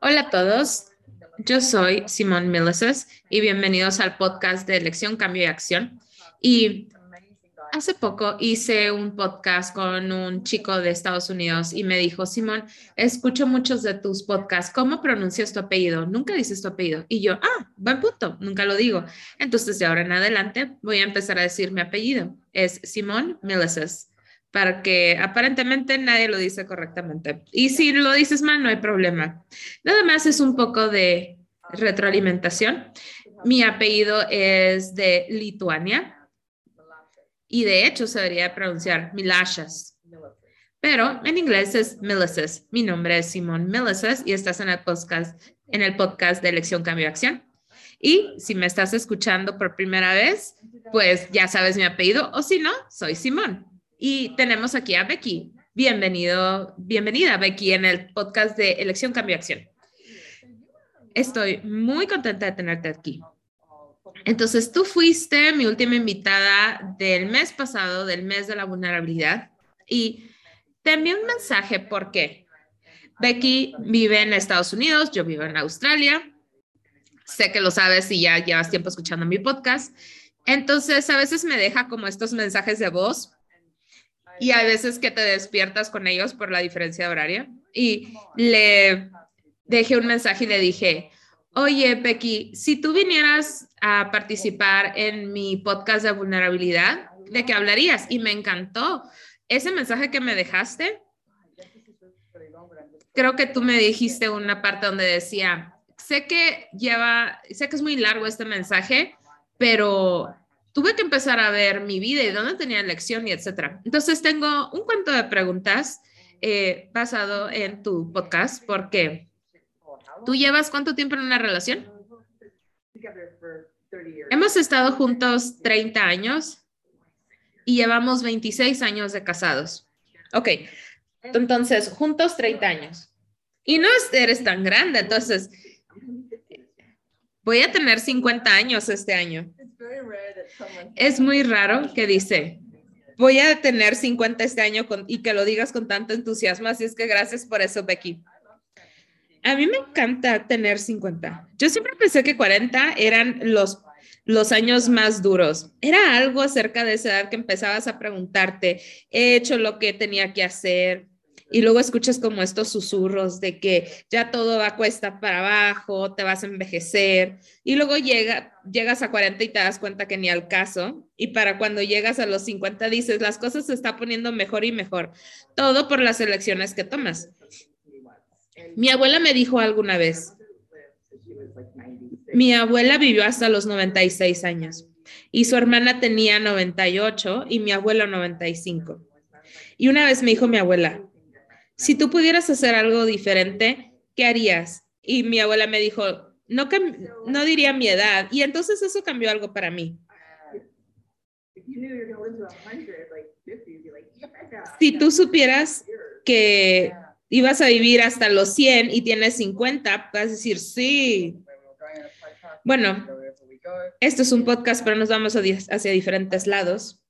Hola a todos, yo soy Simón Milices y bienvenidos al podcast de Elección, Cambio y Acción. Y hace poco hice un podcast con un chico de Estados Unidos y me dijo, Simón, escucho muchos de tus podcasts, ¿cómo pronuncias tu apellido? Nunca dices tu apellido. Y yo, ah, buen punto, nunca lo digo. Entonces de ahora en adelante voy a empezar a decir mi apellido. Es Simón Milices para que aparentemente nadie lo dice correctamente. Y si lo dices mal, no hay problema. Nada más es un poco de retroalimentación. Mi apellido es de Lituania y de hecho se debería pronunciar Milashas. Pero en inglés es Milices. Mi nombre es Simón Milices y estás en el podcast, en el podcast de Elección Cambio Acción. Y si me estás escuchando por primera vez, pues ya sabes mi apellido o si no, soy Simón. Y tenemos aquí a Becky. Bienvenido, bienvenida Becky en el podcast de Elección Cambio Acción. Estoy muy contenta de tenerte aquí. Entonces, tú fuiste mi última invitada del mes pasado, del mes de la vulnerabilidad, y te envié un mensaje porque Becky vive en Estados Unidos, yo vivo en Australia. Sé que lo sabes y ya llevas tiempo escuchando mi podcast. Entonces, a veces me deja como estos mensajes de voz y hay veces que te despiertas con ellos por la diferencia de horario. Y le dejé un mensaje y le dije, oye, Becky, si tú vinieras a participar en mi podcast de vulnerabilidad, ¿de qué hablarías? Y me encantó. Ese mensaje que me dejaste, creo que tú me dijiste una parte donde decía, sé que lleva, sé que es muy largo este mensaje, pero tuve que empezar a ver mi vida y dónde tenía elección y etcétera. Entonces tengo un cuento de preguntas eh, basado en tu podcast porque tú llevas cuánto tiempo en una relación? Hemos estado juntos 30 años y llevamos 26 años de casados. Ok, entonces juntos 30 años. Y no eres tan grande, entonces voy a tener 50 años este año. Es muy raro que dice, voy a tener 50 este año y que lo digas con tanto entusiasmo, así es que gracias por eso, Becky. A mí me encanta tener 50. Yo siempre pensé que 40 eran los, los años más duros. Era algo acerca de esa edad que empezabas a preguntarte, he hecho lo que tenía que hacer, y luego escuchas como estos susurros de que ya todo va a cuesta para abajo, te vas a envejecer y luego llega, llegas a 40 y te das cuenta que ni al caso y para cuando llegas a los 50 dices, las cosas se están poniendo mejor y mejor, todo por las elecciones que tomas. Mi abuela me dijo alguna vez, mi abuela vivió hasta los 96 años y su hermana tenía 98 y mi abuelo 95. Y una vez me dijo mi abuela, si tú pudieras hacer algo diferente, ¿qué harías? Y mi abuela me dijo, no, no diría mi edad. Y entonces eso cambió algo para mí. Si tú supieras que ibas a vivir hasta los 100 y tienes 50, vas a decir, sí. Bueno, esto es un podcast, pero nos vamos hacia diferentes lados.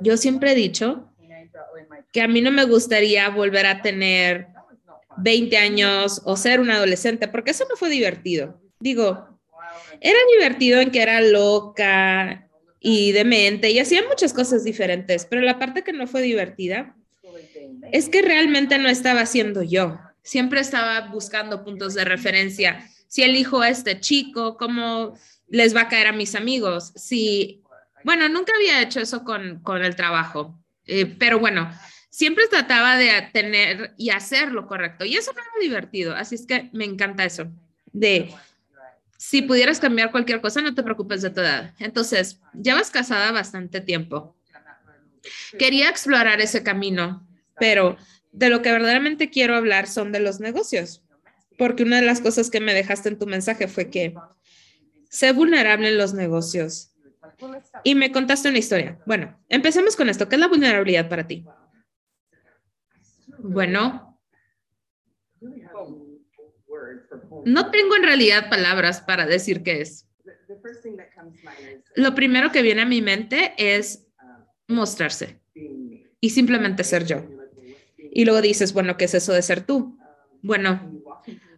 Yo siempre he dicho que a mí no me gustaría volver a tener 20 años o ser un adolescente, porque eso no fue divertido. Digo, era divertido en que era loca y demente y hacía muchas cosas diferentes, pero la parte que no fue divertida es que realmente no estaba siendo yo. Siempre estaba buscando puntos de referencia. Si elijo a este chico, ¿cómo les va a caer a mis amigos? Si, bueno, nunca había hecho eso con, con el trabajo. Eh, pero bueno, siempre trataba de tener y hacer lo correcto. Y eso era divertido. Así es que me encanta eso. De si pudieras cambiar cualquier cosa, no te preocupes de tu edad. Entonces, llevas casada bastante tiempo. Quería explorar ese camino, pero de lo que verdaderamente quiero hablar son de los negocios. Porque una de las cosas que me dejaste en tu mensaje fue que sé vulnerable en los negocios y me contaste una historia. Bueno, empecemos con esto. ¿Qué es la vulnerabilidad para ti? Bueno, no tengo en realidad palabras para decir qué es. Lo primero que viene a mi mente es mostrarse y simplemente ser yo. Y luego dices, bueno, ¿qué es eso de ser tú? Bueno,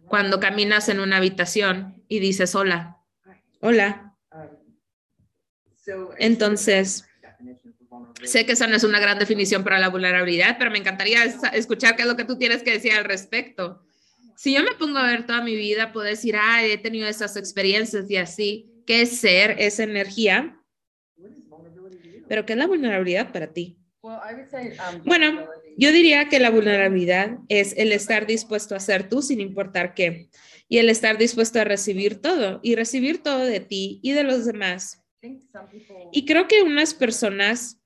cuando caminas en una habitación y dices hola, hola. Entonces, sé que esa no es una gran definición para la vulnerabilidad, pero me encantaría escuchar qué es lo que tú tienes que decir al respecto. Si yo me pongo a ver toda mi vida, puedo decir, ah, he tenido esas experiencias y así, ¿qué es ser esa energía? Pero ¿qué es la vulnerabilidad para ti? Um, bueno, yo diría que la vulnerabilidad es el estar dispuesto a ser tú sin importar qué y el estar dispuesto a recibir todo y recibir todo de ti y de los demás. Y creo que unas personas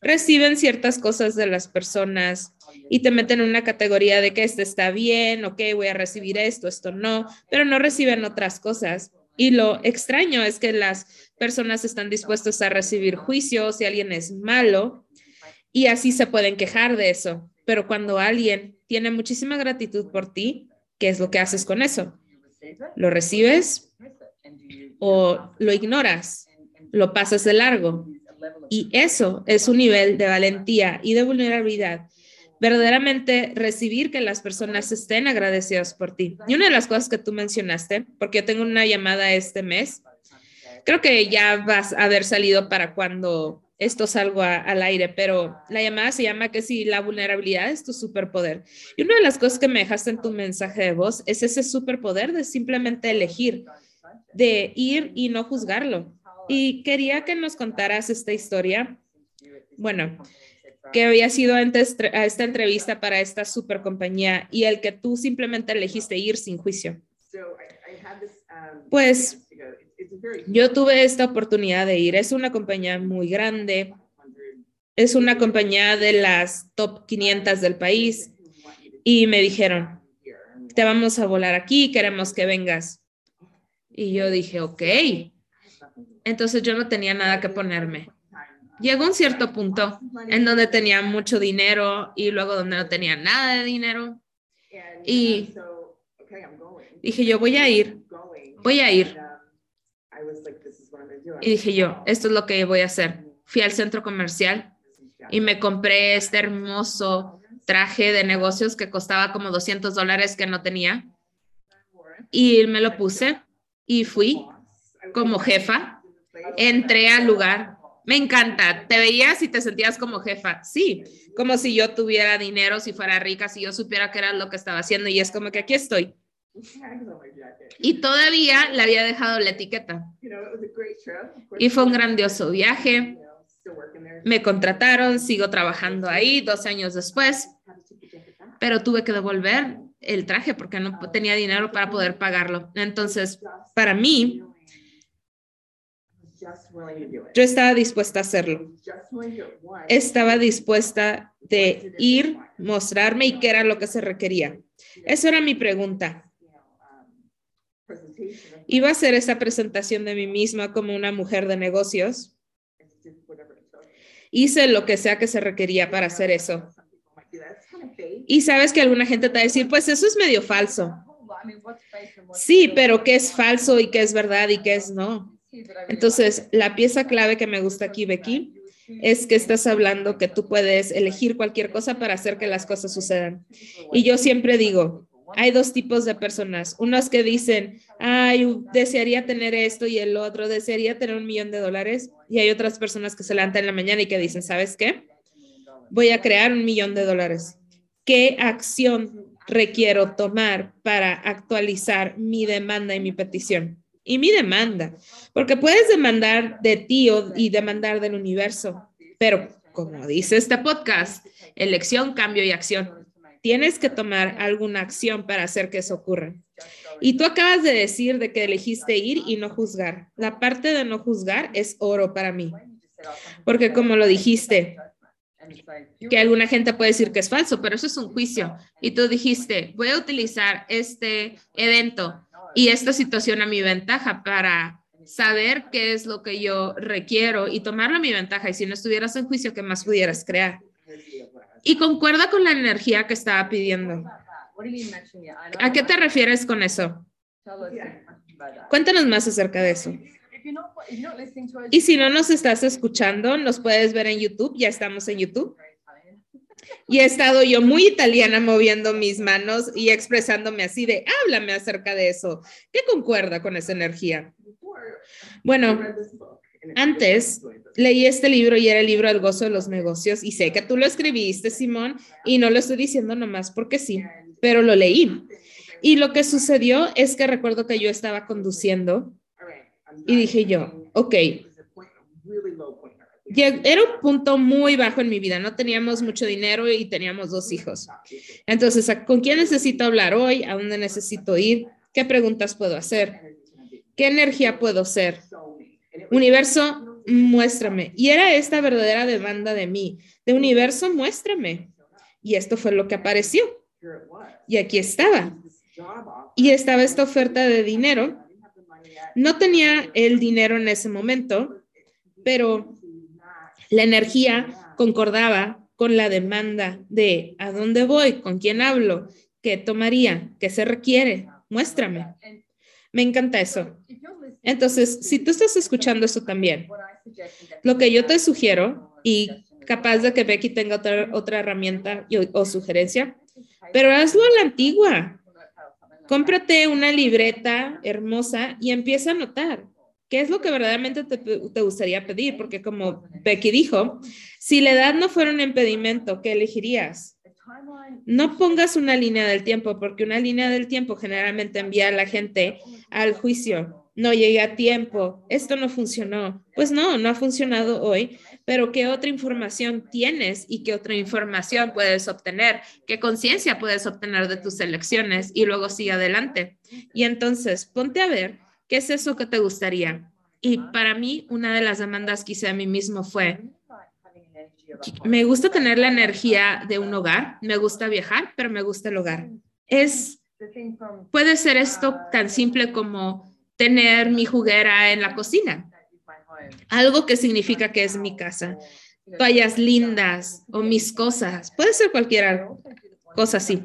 reciben ciertas cosas de las personas y te meten en una categoría de que esto está bien, ok, voy a recibir esto, esto no, pero no reciben otras cosas. Y lo extraño es que las personas están dispuestas a recibir juicio si alguien es malo y así se pueden quejar de eso. Pero cuando alguien tiene muchísima gratitud por ti, ¿qué es lo que haces con eso? ¿Lo recibes o lo ignoras? ¿Lo pasas de largo? Y eso es un nivel de valentía y de vulnerabilidad verdaderamente recibir que las personas estén agradecidas por ti. Y una de las cosas que tú mencionaste, porque yo tengo una llamada este mes, creo que ya vas a haber salido para cuando esto salga al aire, pero la llamada se llama que si la vulnerabilidad es tu superpoder. Y una de las cosas que me dejaste en tu mensaje de voz es ese superpoder de simplemente elegir, de ir y no juzgarlo. Y quería que nos contaras esta historia. Bueno, que había sido antes a esta entrevista para esta super compañía y el que tú simplemente elegiste ir sin juicio. Pues yo tuve esta oportunidad de ir. Es una compañía muy grande. Es una compañía de las top 500 del país. Y me dijeron, te vamos a volar aquí, queremos que vengas. Y yo dije, ok. Entonces yo no tenía nada que ponerme llegó un cierto punto en donde tenía mucho dinero y luego donde no tenía nada de dinero. Y dije yo, voy a ir, voy a ir. Y dije yo, esto es lo que voy a hacer. Fui al centro comercial y me compré este hermoso traje de negocios que costaba como 200 dólares que no tenía. Y me lo puse y fui como jefa. Entré al lugar me encanta. ¿Te veías y te sentías como jefa? Sí, como si yo tuviera dinero, si fuera rica, si yo supiera que era lo que estaba haciendo y es como que aquí estoy. Y todavía le había dejado la etiqueta. Y fue un grandioso viaje. Me contrataron, sigo trabajando ahí dos años después, pero tuve que devolver el traje porque no tenía dinero para poder pagarlo. Entonces, para mí, yo estaba dispuesta a hacerlo. Estaba dispuesta de ir, mostrarme y qué era lo que se requería. Esa era mi pregunta. Iba a hacer esa presentación de mí misma como una mujer de negocios. Hice lo que sea que se requería para hacer eso. Y sabes que alguna gente te va a decir, pues eso es medio falso. Sí, pero ¿qué es falso y qué es verdad y qué es no? Entonces, la pieza clave que me gusta aquí, Becky, es que estás hablando que tú puedes elegir cualquier cosa para hacer que las cosas sucedan. Y yo siempre digo, hay dos tipos de personas. Unos que dicen, ay, desearía tener esto y el otro desearía tener un millón de dólares. Y hay otras personas que se levantan en la mañana y que dicen, ¿sabes qué? Voy a crear un millón de dólares. ¿Qué acción requiero tomar para actualizar mi demanda y mi petición? y mi demanda, porque puedes demandar de ti y demandar del universo, pero como dice este podcast, elección, cambio y acción. Tienes que tomar alguna acción para hacer que eso ocurra. Y tú acabas de decir de que elegiste ir y no juzgar. La parte de no juzgar es oro para mí, porque como lo dijiste, que alguna gente puede decir que es falso, pero eso es un juicio. Y tú dijiste, voy a utilizar este evento y esta situación a mi ventaja para saber qué es lo que yo requiero y tomarlo a mi ventaja. Y si no estuvieras en juicio, ¿qué más pudieras crear? Y concuerda con la energía que estaba pidiendo. ¿A qué te refieres con eso? Cuéntanos más acerca de eso. Y si no nos estás escuchando, nos puedes ver en YouTube, ya estamos en YouTube. Y he estado yo muy italiana moviendo mis manos y expresándome así de, háblame acerca de eso. ¿Qué concuerda con esa energía? Bueno, antes leí este libro y era el libro El gozo de los negocios y sé que tú lo escribiste, Simón, y no lo estoy diciendo nomás porque sí, pero lo leí. Y lo que sucedió es que recuerdo que yo estaba conduciendo y dije yo, ok, era un punto muy bajo en mi vida, no teníamos mucho dinero y teníamos dos hijos. Entonces, ¿con quién necesito hablar hoy? ¿A dónde necesito ir? ¿Qué preguntas puedo hacer? ¿Qué energía puedo ser? Universo, muéstrame. Y era esta verdadera demanda de mí, de universo, muéstrame. Y esto fue lo que apareció. Y aquí estaba. Y estaba esta oferta de dinero. No tenía el dinero en ese momento, pero la energía concordaba con la demanda de a dónde voy, con quién hablo, qué tomaría, qué se requiere, muéstrame. Me encanta eso. Entonces, si tú estás escuchando eso también, lo que yo te sugiero, y capaz de que Becky tenga otra, otra herramienta o, sugerencia, pero hazlo a la antigua. Cómprate una libreta hermosa y empieza a anotar. ¿Qué es lo que verdaderamente te, te, gustaría pedir? Porque como Becky dijo, si la edad no fuera un impedimento, ¿qué elegirías? No pongas una línea del tiempo, porque una línea del tiempo generalmente envía a la gente al juicio no llegué a tiempo, esto no funcionó. Pues no, no ha funcionado hoy, pero ¿qué otra información tienes y qué otra información puedes obtener? ¿Qué conciencia puedes obtener de tus elecciones? Y luego sigue adelante. Y entonces, ponte a ver qué es eso que te gustaría. Y para mí, una de las demandas que hice a mí mismo fue, me gusta tener la energía de un hogar, me gusta viajar, pero me gusta el hogar. Es, puede ser esto tan simple como tener mi juguera en la cocina, algo que significa que es mi casa, toallas lindas o mis cosas, puede ser cualquier cosa así.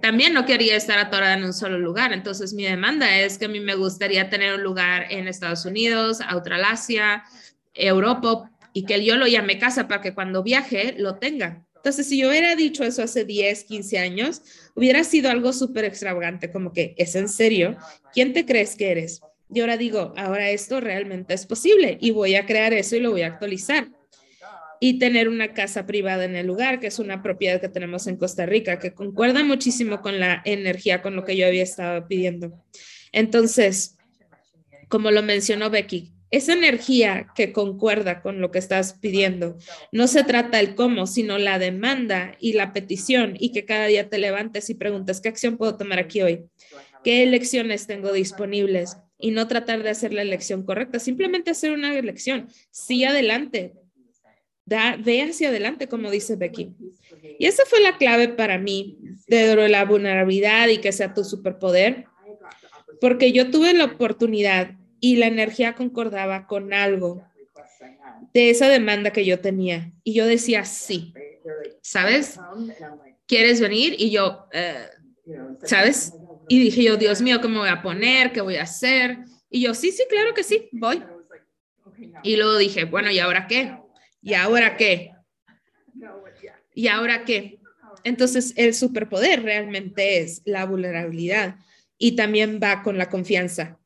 También no quería estar atorada en un solo lugar, entonces mi demanda es que a mí me gustaría tener un lugar en Estados Unidos, Australasia, Europa, y que yo lo llame casa para que cuando viaje lo tenga. Entonces, si yo hubiera dicho eso hace 10, 15 años, hubiera sido algo súper extravagante, como que, ¿es en serio? ¿Quién te crees que eres? Y ahora digo, ahora esto realmente es posible y voy a crear eso y lo voy a actualizar. Y tener una casa privada en el lugar, que es una propiedad que tenemos en Costa Rica, que concuerda muchísimo con la energía, con lo que yo había estado pidiendo. Entonces, como lo mencionó Becky, esa energía que concuerda con lo que estás pidiendo, no se trata el cómo, sino la demanda y la petición y que cada día te levantes y preguntes, ¿qué acción puedo tomar aquí hoy? ¿Qué elecciones tengo disponibles? Y no tratar de hacer la elección correcta, simplemente hacer una elección. Sí, adelante. Da, ve hacia adelante, como dice Becky. Y esa fue la clave para mí de la vulnerabilidad y que sea tu superpoder, porque yo tuve la oportunidad y la energía concordaba con algo de esa demanda que yo tenía. Y yo decía, sí, ¿sabes? ¿Quieres venir? Y yo, eh, ¿sabes? Y dije yo, Dios mío, ¿qué me voy a poner? ¿Qué voy a hacer? Y yo, sí, sí, claro que sí, voy. Y luego dije, bueno, ¿y ahora qué? ¿Y ahora qué? ¿Y ahora qué? Entonces, el superpoder realmente es la vulnerabilidad y también va con la confianza.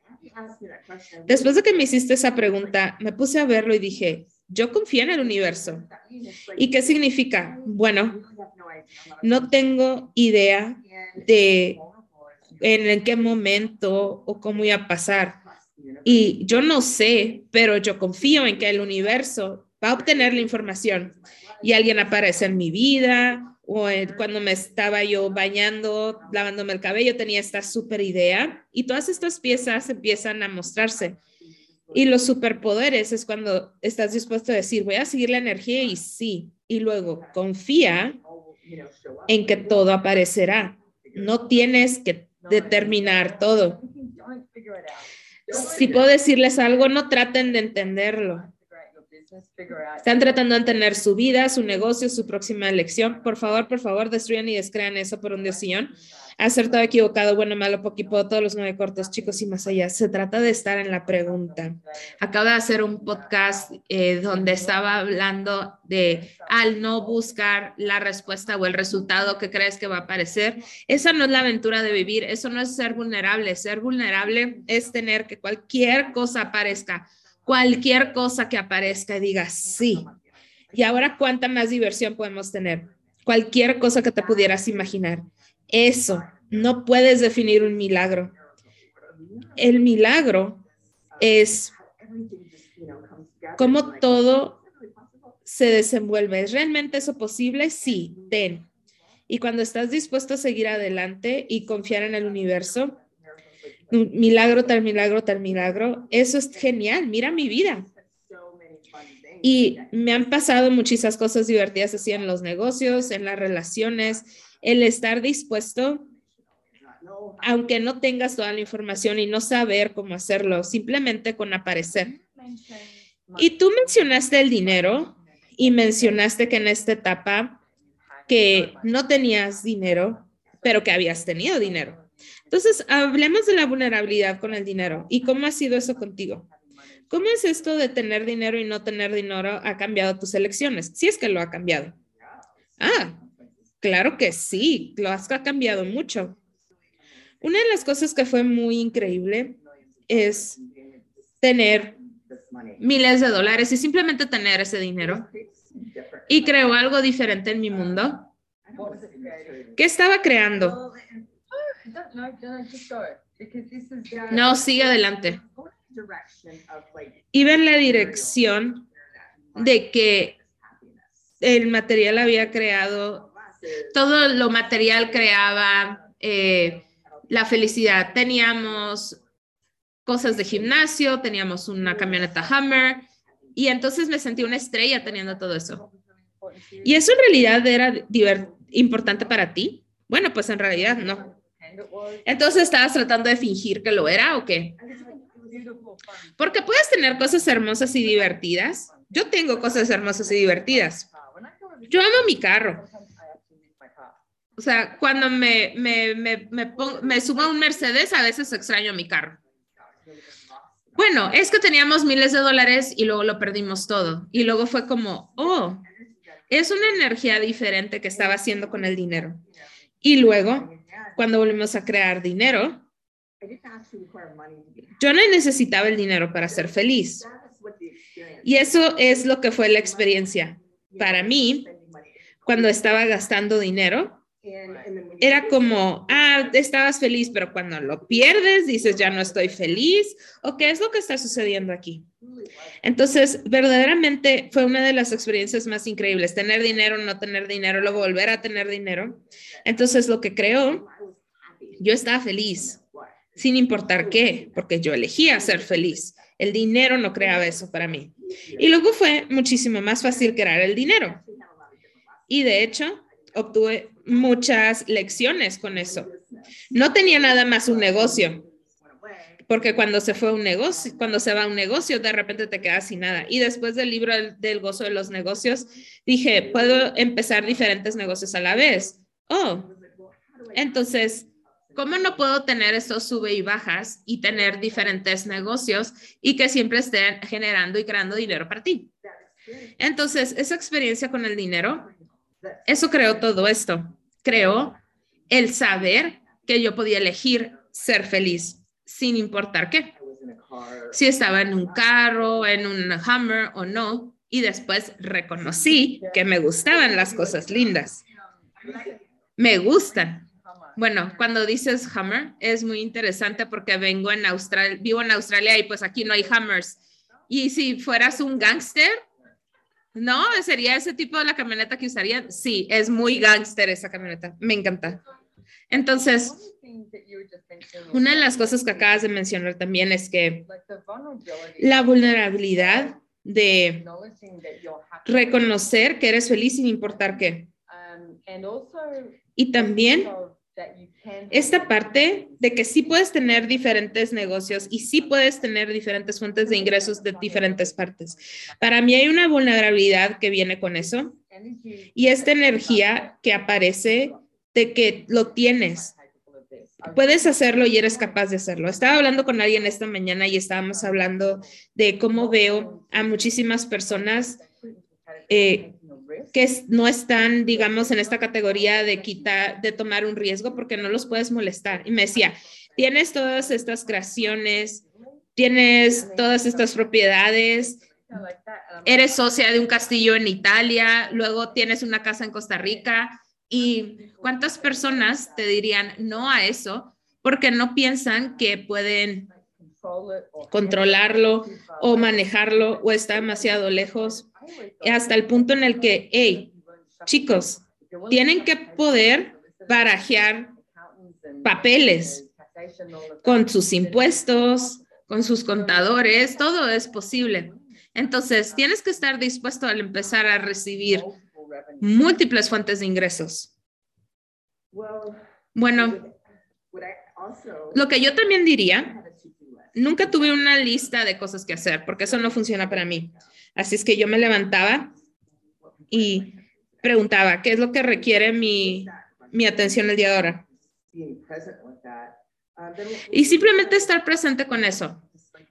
Después de que me hiciste esa pregunta, me puse a verlo y dije, yo confío en el universo. ¿Y qué significa? Bueno, no tengo idea de en qué momento o cómo iba a pasar. Y yo no sé, pero yo confío en que el universo va a obtener la información y alguien aparece en mi vida o cuando me estaba yo bañando, lavándome el cabello, tenía esta super idea y todas estas piezas empiezan a mostrarse. Y los superpoderes es cuando estás dispuesto a decir, voy a seguir la energía y sí, y luego confía en que todo aparecerá. No tienes que determinar todo. Si puedo decirles algo, no traten de entenderlo. Están tratando de tener su vida, su negocio, su próxima elección. Por favor, por favor, destruyan y descrean eso por un diosillón. Acertado, equivocado, bueno, malo, poquito, todos los nueve cortos, chicos y más allá. Se trata de estar en la pregunta. Acabo de hacer un podcast eh, donde estaba hablando de al no buscar la respuesta o el resultado que crees que va a aparecer. Esa no es la aventura de vivir, eso no es ser vulnerable. Ser vulnerable es tener que cualquier cosa aparezca cualquier cosa que aparezca y diga sí. Y ahora, ¿cuánta más diversión podemos tener? Cualquier cosa que te pudieras imaginar. Eso, no puedes definir un milagro. El milagro es cómo todo se desenvuelve. ¿Es realmente eso posible? Sí, ten. Y cuando estás dispuesto a seguir adelante y confiar en el universo, milagro tal milagro tal milagro. Eso es genial, mira mi vida. Y me han pasado muchísimas cosas divertidas así en los negocios, en las relaciones, el estar dispuesto, aunque no tengas toda la información y no saber cómo hacerlo, simplemente con aparecer. Y tú mencionaste el dinero y mencionaste que en esta etapa que no tenías dinero, pero que habías tenido dinero. Entonces, hablemos de la vulnerabilidad con el dinero y cómo ha sido eso contigo. ¿Cómo es esto de tener dinero y no tener dinero ha cambiado tus elecciones? Si es que lo ha cambiado. Ah, claro que sí, lo has cambiado mucho. Una de las cosas que fue muy increíble es tener miles de dólares y simplemente tener ese dinero. Y creo algo diferente en mi mundo. ¿Qué estaba creando? No, sigue adelante. Iba en la dirección de que el material había creado, todo lo material creaba eh, la felicidad. Teníamos cosas de gimnasio, teníamos una camioneta Hummer y entonces me sentí una estrella teniendo todo eso. ¿Y eso en realidad era importante para ti? Bueno, pues en realidad no. Entonces, ¿estabas tratando de fingir que lo era o qué? Porque puedes tener cosas hermosas y divertidas. Yo tengo cosas hermosas y divertidas. Yo amo mi carro. O sea, cuando me, me, me, me, subo a un Mercedes, a veces extraño mi carro. Bueno, es que teníamos miles de dólares y luego lo perdimos todo. Y luego fue como, oh, es una energía diferente que estaba haciendo con el dinero. Y luego cuando volvimos a crear dinero, yo no necesitaba el dinero para ser feliz. Y eso es lo que fue la experiencia. Para mí, cuando estaba gastando dinero, era como, ah, estabas feliz, pero cuando lo pierdes, dices, ya no estoy feliz, o qué es lo que está sucediendo aquí. Entonces, verdaderamente fue una de las experiencias más increíbles, tener dinero, no tener dinero, luego volver a tener dinero. Entonces, lo que creó yo estaba feliz, sin importar qué, porque yo elegía ser feliz. El dinero no creaba eso para mí. Y luego fue muchísimo más fácil crear el dinero. Y de hecho, obtuve muchas lecciones con eso. No tenía nada más un negocio, porque cuando se fue un negocio, cuando se va un negocio, de repente te quedas sin nada. Y después del libro del gozo de los negocios, dije, puedo empezar diferentes negocios a la vez. Oh, entonces ¿Cómo no puedo tener estos sube y bajas y tener diferentes negocios y que siempre estén generando y creando dinero para ti? Entonces, esa experiencia con el dinero, eso creó todo esto. Creó el saber que yo podía elegir ser feliz sin importar qué. Si estaba en un carro, en un Hummer o no. Y después reconocí que me gustaban las cosas lindas. Me gustan bueno, cuando dices Hammer es muy interesante porque vengo en Australia, vivo en Australia y pues aquí no hay Hammers. Y si fueras un gángster, ¿no? ¿Sería ese tipo de la camioneta que usarían? Sí, es muy gángster esa camioneta. Me encanta. Entonces, una de las cosas que acabas de mencionar también es que la vulnerabilidad de reconocer que eres feliz sin importar qué. Y también esta parte de que sí puedes tener diferentes negocios y sí puedes tener diferentes fuentes de ingresos de diferentes partes. Para mí hay una vulnerabilidad que viene con eso y esta energía que aparece de que lo tienes. Puedes hacerlo y eres capaz de hacerlo. Estaba hablando con alguien esta mañana y estábamos hablando de cómo veo a muchísimas personas eh, que no están, digamos, en esta categoría de quitar, de tomar un riesgo porque no los puedes molestar. Y me decía, tienes todas estas creaciones, tienes todas estas propiedades, eres socia de un castillo en Italia, luego tienes una casa en Costa Rica. ¿Y cuántas personas te dirían no a eso porque no piensan que pueden controlarlo o manejarlo o está demasiado lejos hasta el punto en el que, hey, chicos, tienen que poder barajear papeles con sus impuestos, con sus contadores, todo es posible. Entonces, tienes que estar dispuesto al empezar a recibir múltiples fuentes de ingresos. Bueno, lo que yo también diría, nunca tuve una lista de cosas que hacer, porque eso no funciona para mí. Así es que yo me levantaba y preguntaba, ¿qué es lo que requiere mi, mi atención el día de ahora? Y simplemente estar presente con eso.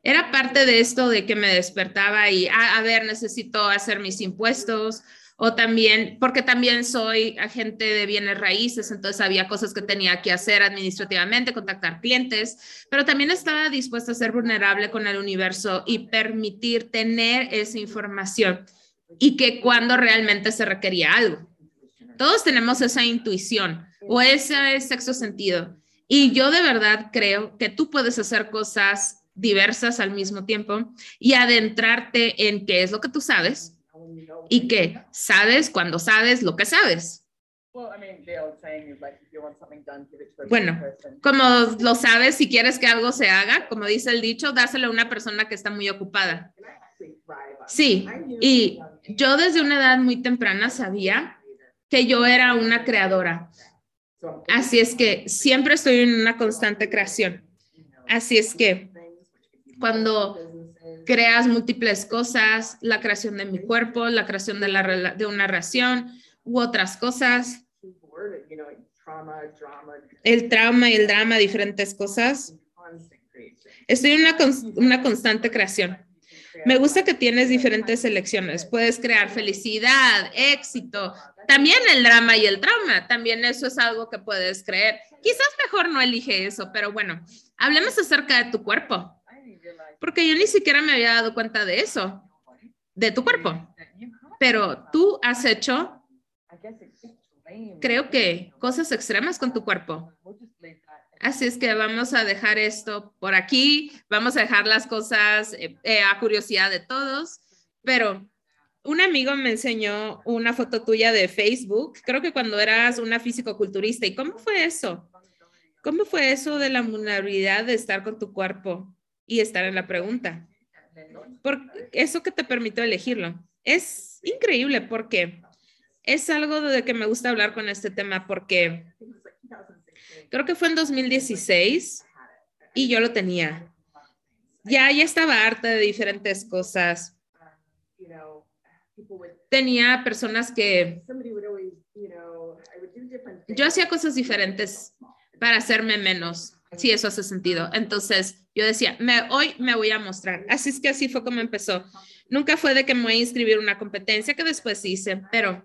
Era parte de esto de que me despertaba y, a ver, necesito hacer mis impuestos, o también, porque también soy agente de bienes raíces, entonces había cosas que tenía que hacer administrativamente, contactar clientes, pero también estaba dispuesta a ser vulnerable con el universo y permitir tener esa información y que cuando realmente se requería algo. Todos tenemos esa intuición o ese sexto sentido. Y yo de verdad creo que tú puedes hacer cosas diversas al mismo tiempo y adentrarte en qué es lo que tú sabes, y que sabes cuando sabes lo que sabes. Bueno, como lo sabes, si quieres que algo se haga, como dice el dicho, dáselo a una persona que está muy ocupada. Sí, y yo desde una edad muy temprana sabía que yo era una creadora. Así es que siempre estoy en una constante creación. Así es que cuando creas múltiples cosas, la creación de mi cuerpo, la creación de, una ración u otras cosas. El trauma y el drama, diferentes cosas. Estoy en una, una constante creación. Me gusta que tienes diferentes elecciones. Puedes crear felicidad, éxito, también el drama y el trauma. También eso es algo que puedes creer. Quizás mejor no elige eso, pero bueno, hablemos acerca de tu cuerpo porque yo ni siquiera me había dado cuenta de eso, de tu cuerpo. Pero tú has hecho, creo que, cosas extremas con tu cuerpo. Así es que vamos a dejar esto por aquí, vamos a dejar las cosas eh, eh, a curiosidad de todos, pero un amigo me enseñó una foto tuya de Facebook, creo que cuando eras una físico-culturista. ¿Y cómo fue eso? ¿Cómo fue eso de la vulnerabilidad de estar con tu cuerpo? Y estar en la pregunta. Por eso que te permitió elegirlo. Es increíble porque es algo de que me gusta hablar con este tema porque creo que fue en 2016 y yo lo tenía. Ya, ya estaba harta de diferentes cosas. Tenía personas que yo hacía cosas diferentes para hacerme menos Sí, eso hace sentido. Entonces, yo decía, me, hoy me voy a mostrar. Así es que así fue como empezó. Nunca fue de que me voy a inscribir una competencia que después hice, pero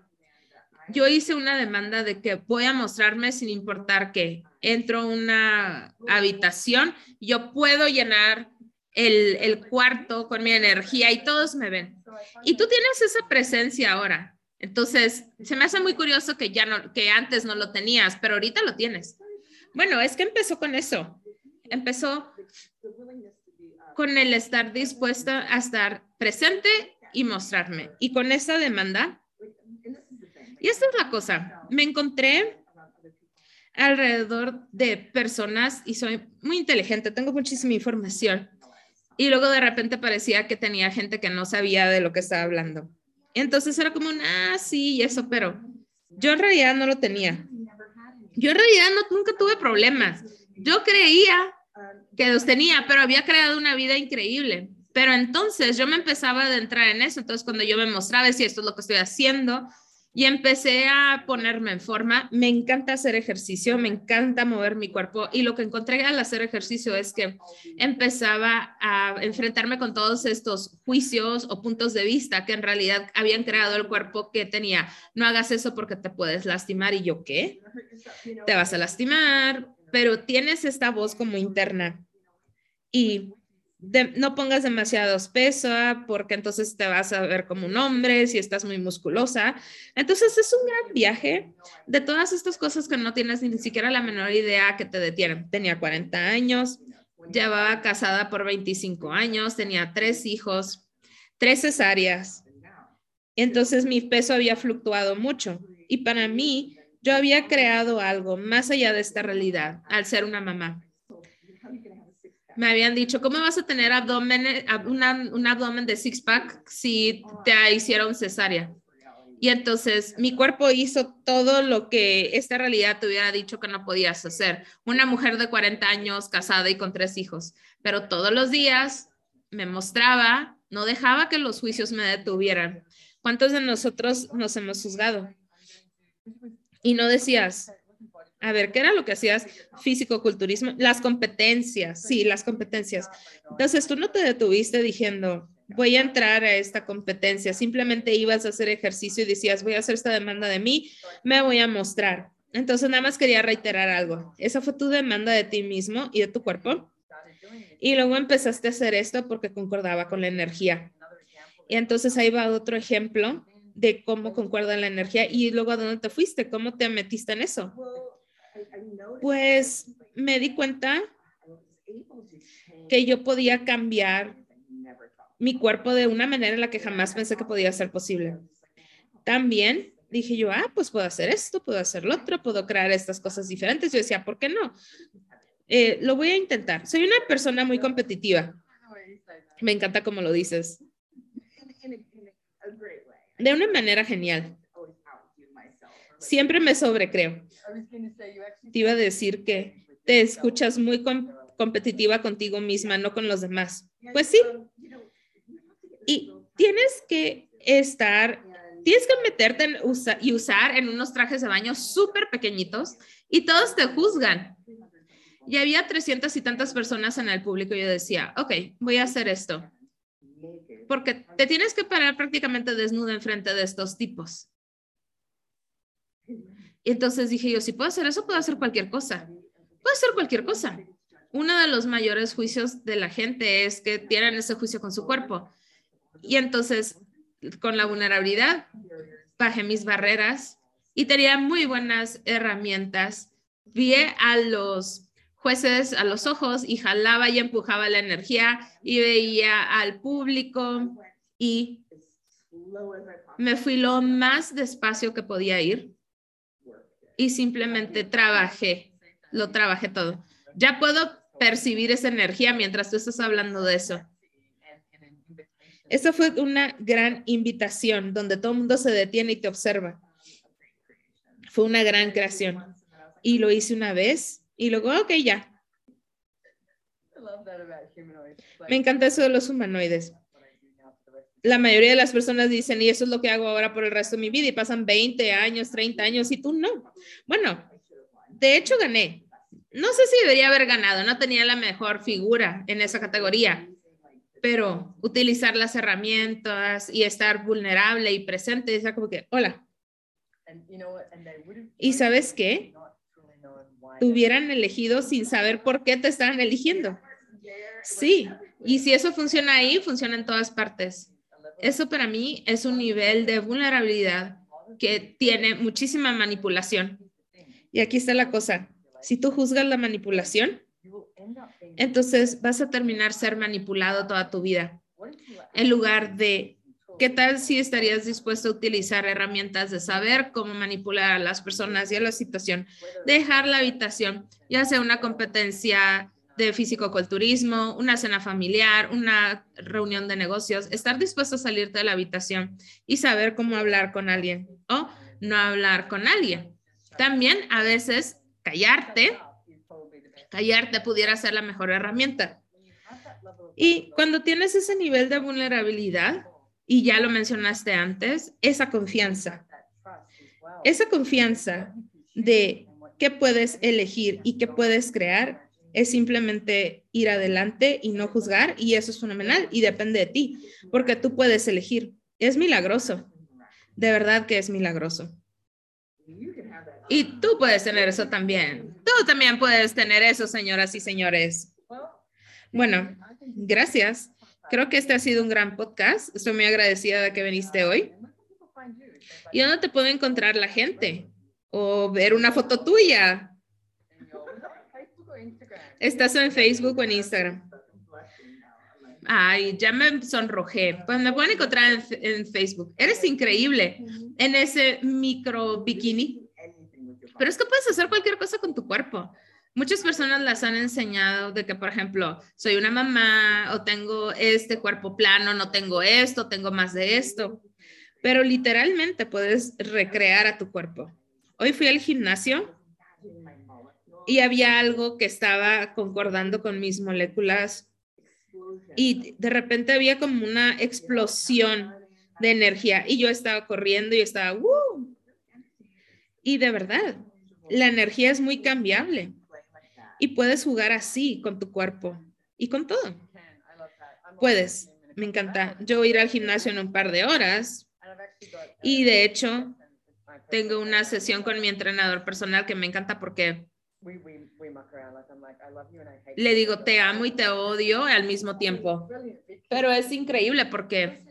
yo hice una demanda de que voy a mostrarme sin importar que entro a una habitación, yo puedo llenar el, el cuarto con mi energía y todos me ven. Y tú tienes esa presencia ahora. Entonces, se me hace muy curioso que ya no, que antes no lo tenías, pero ahorita lo tienes. Bueno, es que empezó con eso. Empezó con el estar dispuesta a estar presente y mostrarme. Y con esa demanda, y esta es la cosa, me encontré alrededor de personas y soy muy inteligente, tengo muchísima información. Y luego de repente parecía que tenía gente que no sabía de lo que estaba hablando. Entonces era como, ah, sí, y eso, pero yo en realidad no lo tenía. Yo en realidad no, nunca tuve problemas. Yo creía que los tenía, pero había creado una vida increíble. Pero entonces yo me empezaba a adentrar en eso. Entonces cuando yo me mostraba, si esto es lo que estoy haciendo, y empecé a ponerme en forma. Me encanta hacer ejercicio, me encanta mover mi cuerpo y lo que encontré al hacer ejercicio es que empezaba a enfrentarme con todos estos juicios o puntos de vista que en realidad habían creado el cuerpo que tenía. No hagas eso porque te puedes lastimar y yo qué? Te vas a lastimar, pero tienes esta voz como interna y no pongas demasiados peso porque entonces te vas a ver como un hombre si estás muy musculosa. Entonces es un gran viaje de todas estas cosas que no tienes ni siquiera la menor idea que te detienen. Tenía 40 años, llevaba casada por 25 años, tenía tres hijos, tres cesáreas. Entonces mi peso había fluctuado mucho y para mí yo había creado algo más allá de esta realidad al ser una mamá me habían dicho, ¿cómo vas a tener abdomen, un abdomen de six-pack si te hicieron cesárea? Y entonces mi cuerpo hizo todo lo que esta realidad te hubiera dicho que no podías hacer. Una mujer de 40 años, casada y con tres hijos. Pero todos los días me mostraba, no dejaba que los juicios me detuvieran. ¿Cuántos de nosotros nos hemos juzgado? Y no decías, a ver, ¿qué era lo que hacías? Físico-culturismo, las competencias, sí, las competencias. Entonces, tú no te detuviste diciendo, voy a entrar a esta competencia, simplemente ibas a hacer ejercicio y decías, voy a hacer esta demanda de mí, me voy a mostrar. Entonces, nada más quería reiterar algo. Esa fue tu demanda de ti mismo y de tu cuerpo. Y luego empezaste a hacer esto porque concordaba con la energía. Y entonces ahí va otro ejemplo de cómo concuerda la energía y luego a dónde te fuiste, cómo te metiste en eso pues me di cuenta que yo podía cambiar mi cuerpo de una manera en la que jamás pensé que podía ser posible. También dije yo, ah, pues puedo hacer esto, puedo hacer lo otro, puedo crear estas cosas diferentes. Yo decía, ¿por qué no? Eh, lo voy a intentar. Soy una persona muy competitiva. Me encanta como lo dices. De una manera genial. Siempre me sobrecreo. Te iba a decir que te escuchas muy competitiva contigo misma, no con los demás. Pues sí. Y tienes que estar, tienes que meterte en y usar en unos trajes de baño súper pequeñitos y todos te juzgan. Y había 300 y tantas personas en el público y yo decía, ok, voy a hacer esto. Porque te tienes que parar prácticamente desnuda enfrente de estos tipos. Y entonces dije yo, si puedo hacer eso, puedo hacer cualquier cosa. Puedo hacer cualquier cosa. Uno de los mayores juicios de la gente es que tienen ese juicio con su cuerpo. Y entonces, con la vulnerabilidad, bajé mis barreras y tenía muy buenas herramientas. Vi a los jueces a los ojos y jalaba y empujaba la energía y veía al público y me fui lo más despacio que podía ir y simplemente trabajé, lo trabajé todo. Ya puedo percibir esa energía mientras tú estás hablando de eso. Esa fue una gran invitación donde todo el mundo se detiene y te observa. Fue una gran creación. Y lo hice una vez y luego, ok, ya. Me encanta eso de los humanoides la mayoría de las personas dicen, y eso es lo que hago ahora por el resto de mi vida, y pasan 20 años, 30 años, y tú no. Bueno, de hecho gané. No sé si debería haber ganado, no tenía la mejor figura en esa categoría, pero utilizar las herramientas y estar vulnerable y presente, es como que, hola. Y sabes qué? Te hubieran elegido sin saber por qué te estaban eligiendo. Sí, y si eso funciona ahí, funciona en todas partes. Eso para mí es un nivel de vulnerabilidad que tiene muchísima manipulación. Y aquí está la cosa. Si tú juzgas la manipulación, entonces vas a terminar ser manipulado toda tu vida. En lugar de, ¿qué tal si estarías dispuesto a utilizar herramientas de saber cómo manipular a las personas y a la situación? Dejar la habitación, ya sea una competencia de físico-culturismo, una cena familiar, una reunión de negocios, estar dispuesto a salirte de la habitación y saber cómo hablar con alguien o no hablar con alguien. También a veces callarte, callarte pudiera ser la mejor herramienta. Y cuando tienes ese nivel de vulnerabilidad, y ya lo mencionaste antes, esa confianza, esa confianza de qué puedes elegir y qué puedes crear es simplemente ir adelante y no juzgar y eso es fenomenal y depende de ti, porque tú puedes elegir. Es milagroso, de verdad que es milagroso. Y tú puedes tener eso también. Tú también puedes tener eso, señoras y señores. Bueno, gracias. Creo que este ha sido un gran podcast. Estoy muy agradecida de que viniste hoy. ¿Y dónde te puede encontrar la gente? O ver una foto tuya. ¿Estás en Facebook o en Instagram? Ay, ya me sonrojé. Pues me pueden encontrar en, en Facebook. Eres increíble en ese micro bikini. Pero es que puedes hacer cualquier cosa con tu cuerpo. Muchas personas las han enseñado de que, por ejemplo, soy una mamá o tengo este cuerpo plano, no tengo esto, tengo más de esto. Pero literalmente puedes recrear a tu cuerpo. Hoy fui al gimnasio y había algo que estaba concordando con mis moléculas y de repente había como una explosión de energía y yo estaba corriendo y estaba, ¡uh! Y de verdad, la energía es muy cambiable y puedes jugar así con tu cuerpo y con todo. Puedes, me encanta. Yo voy a ir al gimnasio en un par de horas y de hecho tengo una sesión con mi entrenador personal que me encanta porque le digo te amo y te odio al mismo tiempo. Pero es increíble porque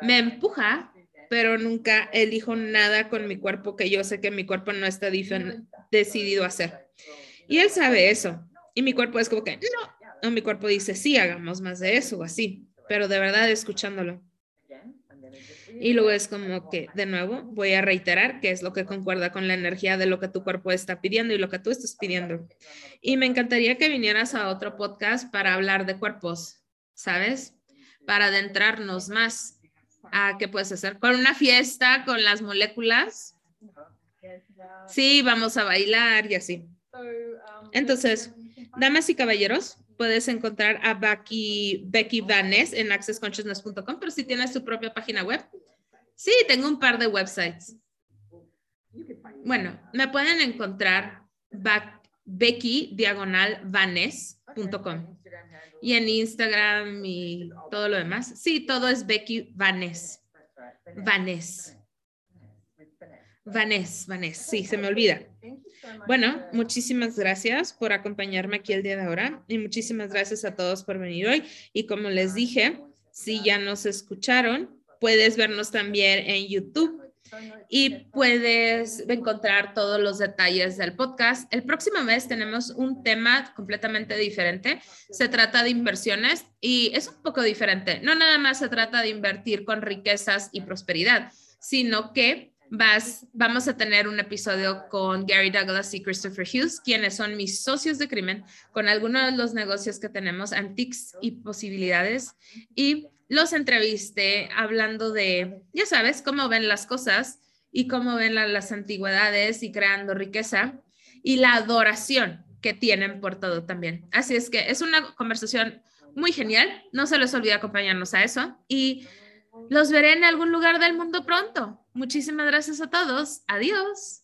me empuja, pero nunca elijo nada con mi cuerpo que yo sé que mi cuerpo no está decidido a hacer. Y él sabe eso. Y mi cuerpo es como que, no, mi cuerpo dice, sí, hagamos más de eso o así, pero de verdad escuchándolo. Y luego es como que, de nuevo, voy a reiterar que es lo que concuerda con la energía de lo que tu cuerpo está pidiendo y lo que tú estás pidiendo. Y me encantaría que vinieras a otro podcast para hablar de cuerpos, ¿sabes? Para adentrarnos más a qué puedes hacer con una fiesta, con las moléculas. Sí, vamos a bailar y así. Entonces, damas y caballeros, puedes encontrar a Becky, Becky Vanes en accessconsciousness.com, pero si tienes tu propia página web, sí, tengo un par de websites. Bueno, me pueden encontrar Becky diagonal vanes.com y en Instagram y todo lo demás. Sí, todo es Becky Vanes. Vanes. Vanes, Vanes. Sí, se me olvida. Bueno, muchísimas gracias por acompañarme aquí el día de ahora y muchísimas gracias a todos por venir hoy. Y como les dije, si ya nos escucharon, puedes vernos también en YouTube y puedes encontrar todos los detalles del podcast. El próximo mes tenemos un tema completamente diferente. Se trata de inversiones y es un poco diferente. No nada más se trata de invertir con riquezas y prosperidad, sino que vas, vamos a tener un episodio con Gary Douglas y Christopher Hughes, quienes son mis socios de crimen, con algunos de los negocios que tenemos, antiques y posibilidades. Y los entrevisté hablando de, ya sabes, cómo ven las cosas y cómo ven las antigüedades y creando riqueza y la adoración que tienen por todo también. Así es que es una conversación muy genial. No se les olvide acompañarnos a eso y los veré en algún lugar del mundo pronto. Muchísimas gracias a todos. Adiós.